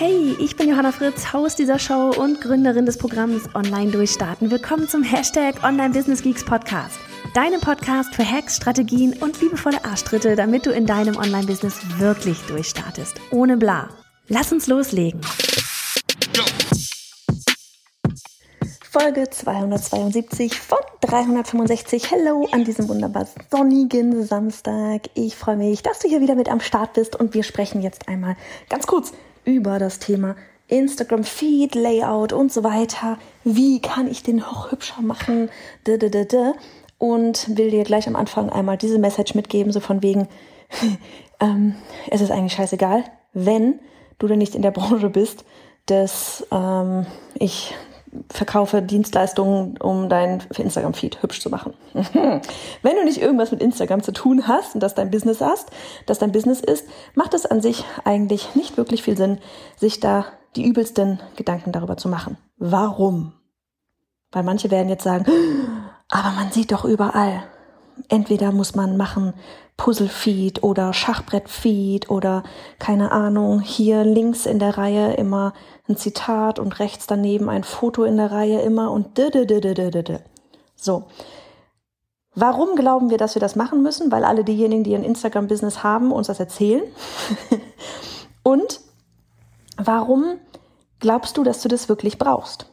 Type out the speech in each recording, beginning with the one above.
Hey, ich bin Johanna Fritz, Haus dieser Show und Gründerin des Programms Online Durchstarten. Willkommen zum Hashtag Online Business Geeks Podcast. Deinem Podcast für Hacks, Strategien und liebevolle Arschtritte, damit du in deinem Online-Business wirklich durchstartest. Ohne bla. Lass uns loslegen. Folge 272 von 365. Hello an diesem wunderbar sonnigen Samstag. Ich freue mich, dass du hier wieder mit am Start bist und wir sprechen jetzt einmal ganz kurz über das Thema Instagram Feed, Layout und so weiter. Wie kann ich den noch hübscher machen? Und will dir gleich am Anfang einmal diese Message mitgeben, so von wegen, ähm, es ist eigentlich scheißegal, wenn du denn nicht in der Branche bist, dass ähm, ich verkaufe Dienstleistungen, um dein Instagram-Feed hübsch zu machen. Wenn du nicht irgendwas mit Instagram zu tun hast und das dein Business hast, das dein Business ist, macht es an sich eigentlich nicht wirklich viel Sinn, sich da die übelsten Gedanken darüber zu machen. Warum? Weil manche werden jetzt sagen, aber man sieht doch überall. Entweder muss man machen Puzzle-Feed oder Schachbrett-Feed oder keine Ahnung, hier links in der Reihe immer ein Zitat und rechts daneben ein Foto in der Reihe immer und so. Warum glauben wir, dass wir das machen müssen? Weil alle diejenigen, die ein Instagram-Business haben, uns das erzählen. und warum glaubst du, dass du das wirklich brauchst?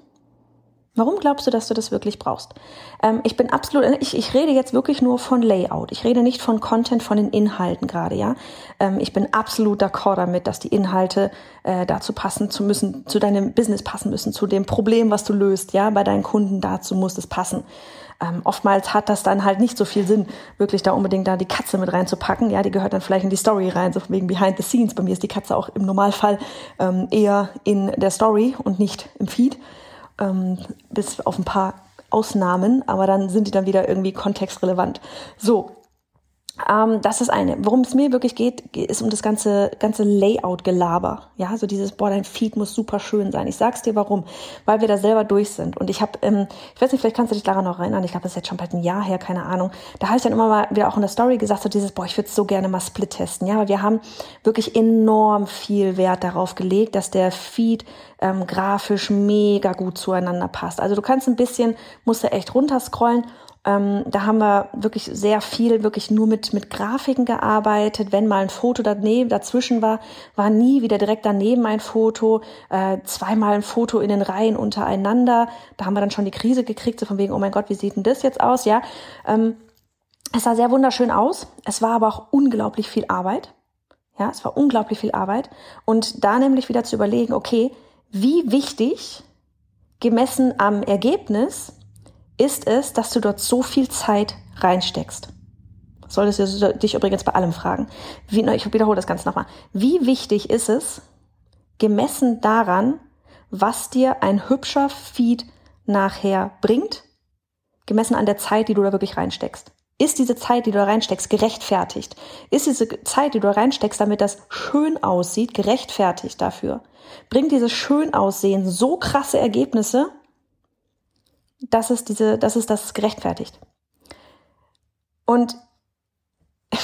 Warum glaubst du, dass du das wirklich brauchst? Ähm, ich bin absolut, ich, ich rede jetzt wirklich nur von Layout. Ich rede nicht von Content, von den Inhalten gerade, ja. Ähm, ich bin absolut d'accord damit, dass die Inhalte äh, dazu passen zu müssen, zu deinem Business passen müssen, zu dem Problem, was du löst, ja. Bei deinen Kunden dazu muss es passen. Ähm, oftmals hat das dann halt nicht so viel Sinn, wirklich da unbedingt da die Katze mit reinzupacken. Ja, die gehört dann vielleicht in die Story rein, so wegen Behind the Scenes. Bei mir ist die Katze auch im Normalfall ähm, eher in der Story und nicht im Feed ähm, bis auf ein paar Ausnahmen, aber dann sind die dann wieder irgendwie kontextrelevant. So, ähm, das ist eine. Worum es mir wirklich geht, ist um das ganze, ganze Layout-Gelaber. Ja, so dieses, boah, dein Feed muss super schön sein. Ich sag's dir warum. Weil wir da selber durch sind. Und ich habe, ähm, ich weiß nicht, vielleicht kannst du dich daran noch erinnern, ich glaube, das ist jetzt schon bald ein Jahr her, keine Ahnung. Da habe ich dann immer mal wieder auch in der Story gesagt, so dieses, boah, ich würde so gerne mal Split testen. Ja, weil wir haben wirklich enorm viel Wert darauf gelegt, dass der Feed ähm, grafisch mega gut zueinander passt. Also du kannst ein bisschen, musst du echt runterscrollen ähm, da haben wir wirklich sehr viel, wirklich nur mit, mit Grafiken gearbeitet. Wenn mal ein Foto daneben, dazwischen war, war nie wieder direkt daneben ein Foto. Äh, zweimal ein Foto in den Reihen untereinander. Da haben wir dann schon die Krise gekriegt, so von wegen, oh mein Gott, wie sieht denn das jetzt aus? Ja, ähm, es sah sehr wunderschön aus. Es war aber auch unglaublich viel Arbeit. Ja, es war unglaublich viel Arbeit. Und da nämlich wieder zu überlegen, okay, wie wichtig gemessen am Ergebnis ist es, dass du dort so viel Zeit reinsteckst. Solltest du dich übrigens bei allem fragen. Wie, ich wiederhole das Ganze nochmal. Wie wichtig ist es, gemessen daran, was dir ein hübscher Feed nachher bringt, gemessen an der Zeit, die du da wirklich reinsteckst? Ist diese Zeit, die du da reinsteckst, gerechtfertigt? Ist diese Zeit, die du da reinsteckst, damit das schön aussieht, gerechtfertigt dafür? Bringt dieses schön aussehen so krasse Ergebnisse, das ist diese, das ist das gerechtfertigt. Und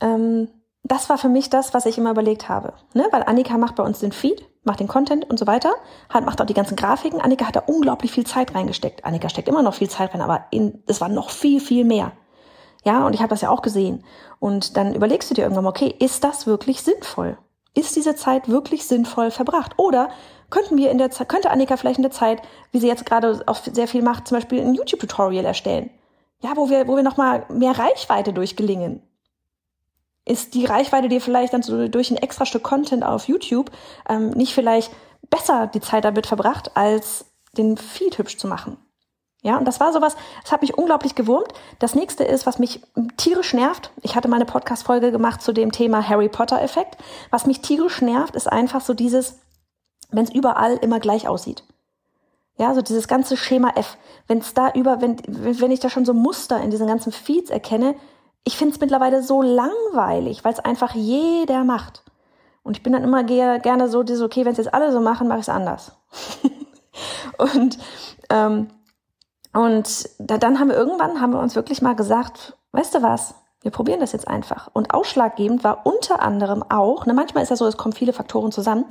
ähm, das war für mich das, was ich immer überlegt habe. Ne? Weil Annika macht bei uns den Feed, macht den Content und so weiter, hat, macht auch die ganzen Grafiken. Annika hat da unglaublich viel Zeit reingesteckt. Annika steckt immer noch viel Zeit rein, aber es war noch viel, viel mehr. Ja, und ich habe das ja auch gesehen. Und dann überlegst du dir irgendwann mal, okay, ist das wirklich sinnvoll? Ist diese Zeit wirklich sinnvoll verbracht? Oder könnten wir in der Zeit, könnte Annika vielleicht in der Zeit, wie sie jetzt gerade auch sehr viel macht, zum Beispiel ein YouTube-Tutorial erstellen? Ja, wo wir, wo wir nochmal mehr Reichweite durchgelingen. Ist die Reichweite dir vielleicht dann so durch ein extra Stück Content auf YouTube ähm, nicht vielleicht besser die Zeit damit verbracht, als den Feed hübsch zu machen? Ja, und das war sowas, das hat mich unglaublich gewurmt. Das nächste ist, was mich tierisch nervt. Ich hatte mal eine Podcast-Folge gemacht zu dem Thema Harry Potter-Effekt. Was mich tierisch nervt, ist einfach so dieses, wenn es überall immer gleich aussieht. Ja, so dieses ganze Schema F. Wenn es da über, wenn, wenn ich da schon so Muster in diesen ganzen Feeds erkenne, ich finde es mittlerweile so langweilig, weil es einfach jeder macht. Und ich bin dann immer gerne so, dieses, okay, wenn es jetzt alle so machen, mache ich es anders. und ähm, und da, dann haben wir irgendwann, haben wir uns wirklich mal gesagt, weißt du was, wir probieren das jetzt einfach. Und ausschlaggebend war unter anderem auch, ne, manchmal ist ja so, es kommen viele Faktoren zusammen.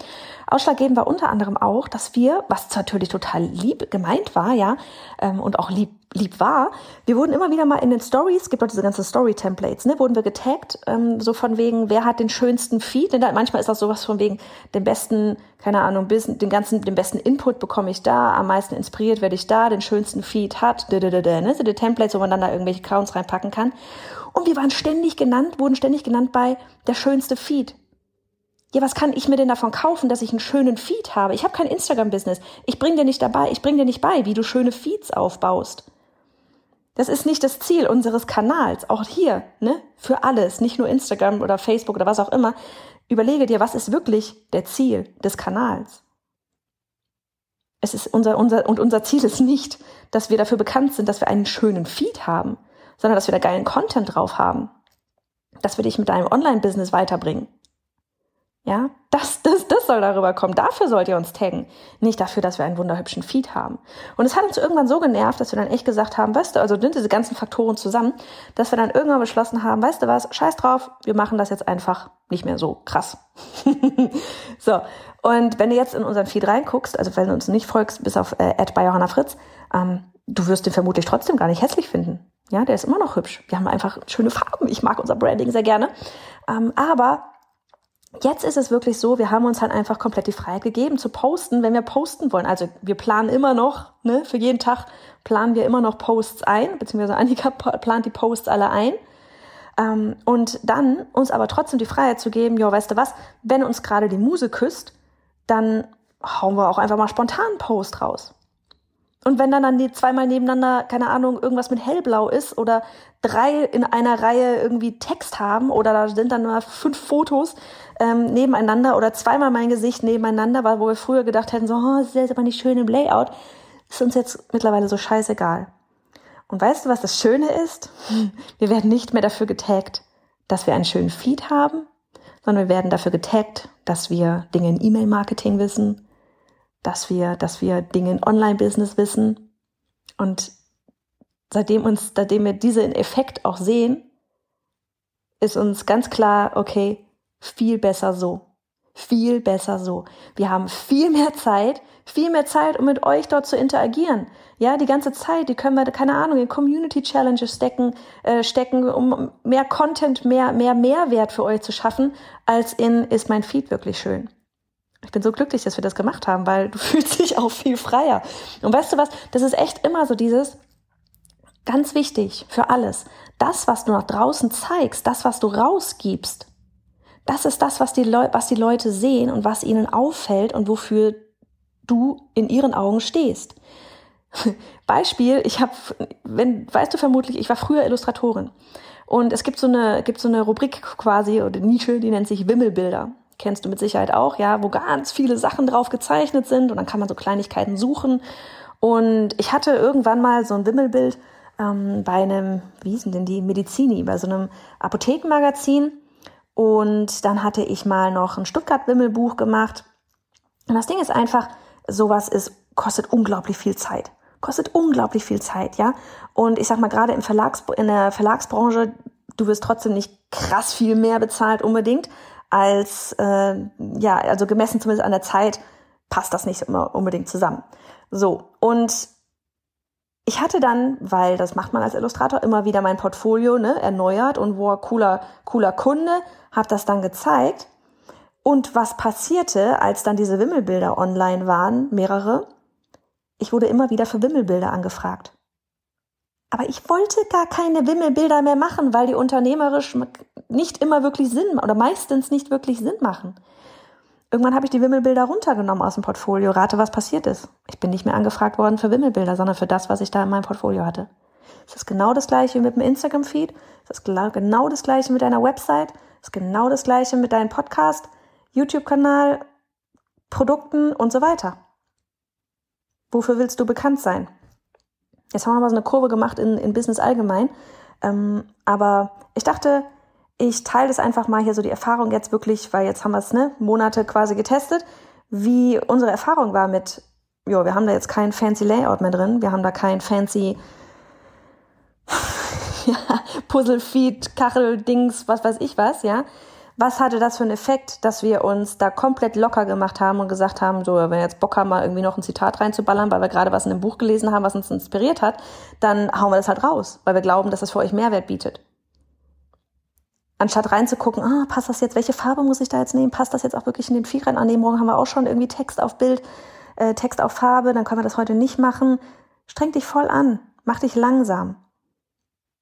Ausschlaggebend war unter anderem auch, dass wir, was natürlich total lieb gemeint war, ja, ähm, und auch lieb, lieb war, wir wurden immer wieder mal in den Stories, gibt auch diese ganzen Story-Templates, ne, wurden wir getaggt, ähm, so von wegen, wer hat den schönsten Feed? Denn da, manchmal ist das sowas von wegen, den besten, keine Ahnung, den ganzen, den besten Input bekomme ich da, am meisten inspiriert werde ich da, den schönsten Feed hat, ne, so die Templates, wo man dann da irgendwelche Accounts reinpacken kann. Und wir waren ständig genannt, wurden ständig genannt bei der schönste Feed. Ja, was kann ich mir denn davon kaufen, dass ich einen schönen Feed habe? Ich habe kein Instagram-Business. Ich bring dir nicht dabei, ich bring dir nicht bei, wie du schöne Feeds aufbaust. Das ist nicht das Ziel unseres Kanals. Auch hier, ne? Für alles, nicht nur Instagram oder Facebook oder was auch immer. Überlege dir, was ist wirklich der Ziel des Kanals? Es ist unser, unser, und unser Ziel ist nicht, dass wir dafür bekannt sind, dass wir einen schönen Feed haben sondern dass wir da geilen Content drauf haben. Dass wir dich mit deinem Online-Business weiterbringen. Ja, das, das, das soll darüber kommen. Dafür sollt ihr uns taggen. Nicht dafür, dass wir einen wunderhübschen Feed haben. Und es hat uns irgendwann so genervt, dass wir dann echt gesagt haben, weißt du, also sind diese ganzen Faktoren zusammen, dass wir dann irgendwann beschlossen haben, weißt du was, scheiß drauf, wir machen das jetzt einfach nicht mehr so krass. so. Und wenn du jetzt in unseren Feed reinguckst, also wenn du uns nicht folgst, bis auf äh, Fritz, ähm, du wirst den vermutlich trotzdem gar nicht hässlich finden. Ja, der ist immer noch hübsch. Wir haben einfach schöne Farben. Ich mag unser Branding sehr gerne. Ähm, aber jetzt ist es wirklich so, wir haben uns halt einfach komplett die Freiheit gegeben zu posten, wenn wir posten wollen. Also wir planen immer noch, ne, für jeden Tag planen wir immer noch Posts ein, beziehungsweise Annika plant die Posts alle ein. Ähm, und dann uns aber trotzdem die Freiheit zu geben, ja, weißt du was, wenn uns gerade die Muse küsst, dann hauen wir auch einfach mal spontan einen Post raus. Und wenn dann, dann die zweimal nebeneinander, keine Ahnung, irgendwas mit hellblau ist oder drei in einer Reihe irgendwie Text haben oder da sind dann nur fünf Fotos ähm, nebeneinander oder zweimal mein Gesicht nebeneinander, weil wo wir früher gedacht hätten, so, oh, das ist jetzt aber nicht schön im Layout, ist uns jetzt mittlerweile so scheißegal. Und weißt du, was das Schöne ist? Wir werden nicht mehr dafür getaggt, dass wir einen schönen Feed haben, sondern wir werden dafür getaggt, dass wir Dinge in E-Mail-Marketing wissen, dass wir, dass wir Dinge in Online-Business wissen. Und seitdem uns, seitdem wir diesen Effekt auch sehen, ist uns ganz klar, okay, viel besser so. Viel besser so. Wir haben viel mehr Zeit, viel mehr Zeit, um mit euch dort zu interagieren. Ja, die ganze Zeit, die können wir, keine Ahnung, in Community Challenges stecken, äh, stecken, um mehr Content, mehr, mehr Mehrwert für euch zu schaffen, als in, ist mein Feed wirklich schön. Ich bin so glücklich, dass wir das gemacht haben, weil du fühlst dich auch viel freier. Und weißt du was? Das ist echt immer so dieses, ganz wichtig für alles. Das, was du nach draußen zeigst, das, was du rausgibst, das ist das, was die, Leu was die Leute sehen und was ihnen auffällt und wofür du in ihren Augen stehst. Beispiel, ich habe, wenn, weißt du vermutlich, ich war früher Illustratorin. Und es gibt so eine, gibt so eine Rubrik quasi oder Nische, die nennt sich Wimmelbilder kennst du mit Sicherheit auch, ja, wo ganz viele Sachen drauf gezeichnet sind und dann kann man so Kleinigkeiten suchen. Und ich hatte irgendwann mal so ein Wimmelbild ähm, bei einem, wie hießen denn die, Medizini, bei so einem Apothekenmagazin. Und dann hatte ich mal noch ein Stuttgart-Wimmelbuch gemacht. Und das Ding ist einfach, sowas ist, kostet unglaublich viel Zeit. Kostet unglaublich viel Zeit, ja. Und ich sag mal, gerade Verlags, in der Verlagsbranche, du wirst trotzdem nicht krass viel mehr bezahlt unbedingt als, äh, ja, also gemessen zumindest an der Zeit, passt das nicht immer unbedingt zusammen. So, und ich hatte dann, weil das macht man als Illustrator, immer wieder mein Portfolio ne, erneuert und wo cooler, cooler Kunde, habe das dann gezeigt. Und was passierte, als dann diese Wimmelbilder online waren, mehrere? Ich wurde immer wieder für Wimmelbilder angefragt. Aber ich wollte gar keine Wimmelbilder mehr machen, weil die unternehmerisch nicht immer wirklich Sinn oder meistens nicht wirklich Sinn machen. Irgendwann habe ich die Wimmelbilder runtergenommen aus dem Portfolio. Rate, was passiert ist. Ich bin nicht mehr angefragt worden für Wimmelbilder, sondern für das, was ich da in meinem Portfolio hatte. Es ist genau das gleiche mit dem Instagram-Feed. Es ist genau das gleiche mit deiner Website. Es ist genau das gleiche mit deinem Podcast, YouTube-Kanal, Produkten und so weiter. Wofür willst du bekannt sein? Jetzt haben wir mal so eine Kurve gemacht in, in Business allgemein. Ähm, aber ich dachte, ich teile das einfach mal hier so die Erfahrung jetzt wirklich, weil jetzt haben wir es ne, Monate quasi getestet, wie unsere Erfahrung war mit, jo, wir haben da jetzt kein fancy Layout mehr drin, wir haben da kein fancy ja, Puzzle-Feed, Kachel-Dings, was weiß ich was, ja. Was hatte das für einen Effekt, dass wir uns da komplett locker gemacht haben und gesagt haben, so, wenn wir jetzt Bock haben, mal irgendwie noch ein Zitat reinzuballern, weil wir gerade was in einem Buch gelesen haben, was uns inspiriert hat, dann hauen wir das halt raus, weil wir glauben, dass das für euch Mehrwert bietet. Anstatt reinzugucken, ah, passt das jetzt, welche Farbe muss ich da jetzt nehmen? Passt das jetzt auch wirklich in den Feed rein? Ah, nee, morgen haben wir auch schon irgendwie Text auf Bild, äh, Text auf Farbe, dann können wir das heute nicht machen. Streng dich voll an, mach dich langsam.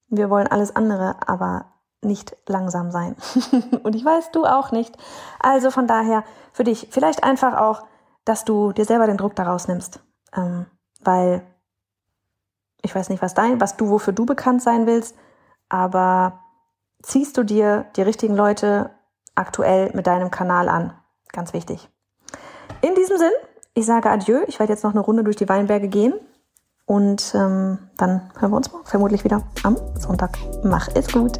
Wir wollen alles andere, aber nicht langsam sein. und ich weiß, du auch nicht. Also von daher für dich vielleicht einfach auch, dass du dir selber den Druck daraus nimmst. Ähm, weil ich weiß nicht, was dein, was du, wofür du bekannt sein willst, aber ziehst du dir die richtigen Leute aktuell mit deinem Kanal an? Ganz wichtig. In diesem Sinn, ich sage Adieu. Ich werde jetzt noch eine Runde durch die Weinberge gehen. Und ähm, dann hören wir uns vermutlich wieder am Sonntag. Mach es gut.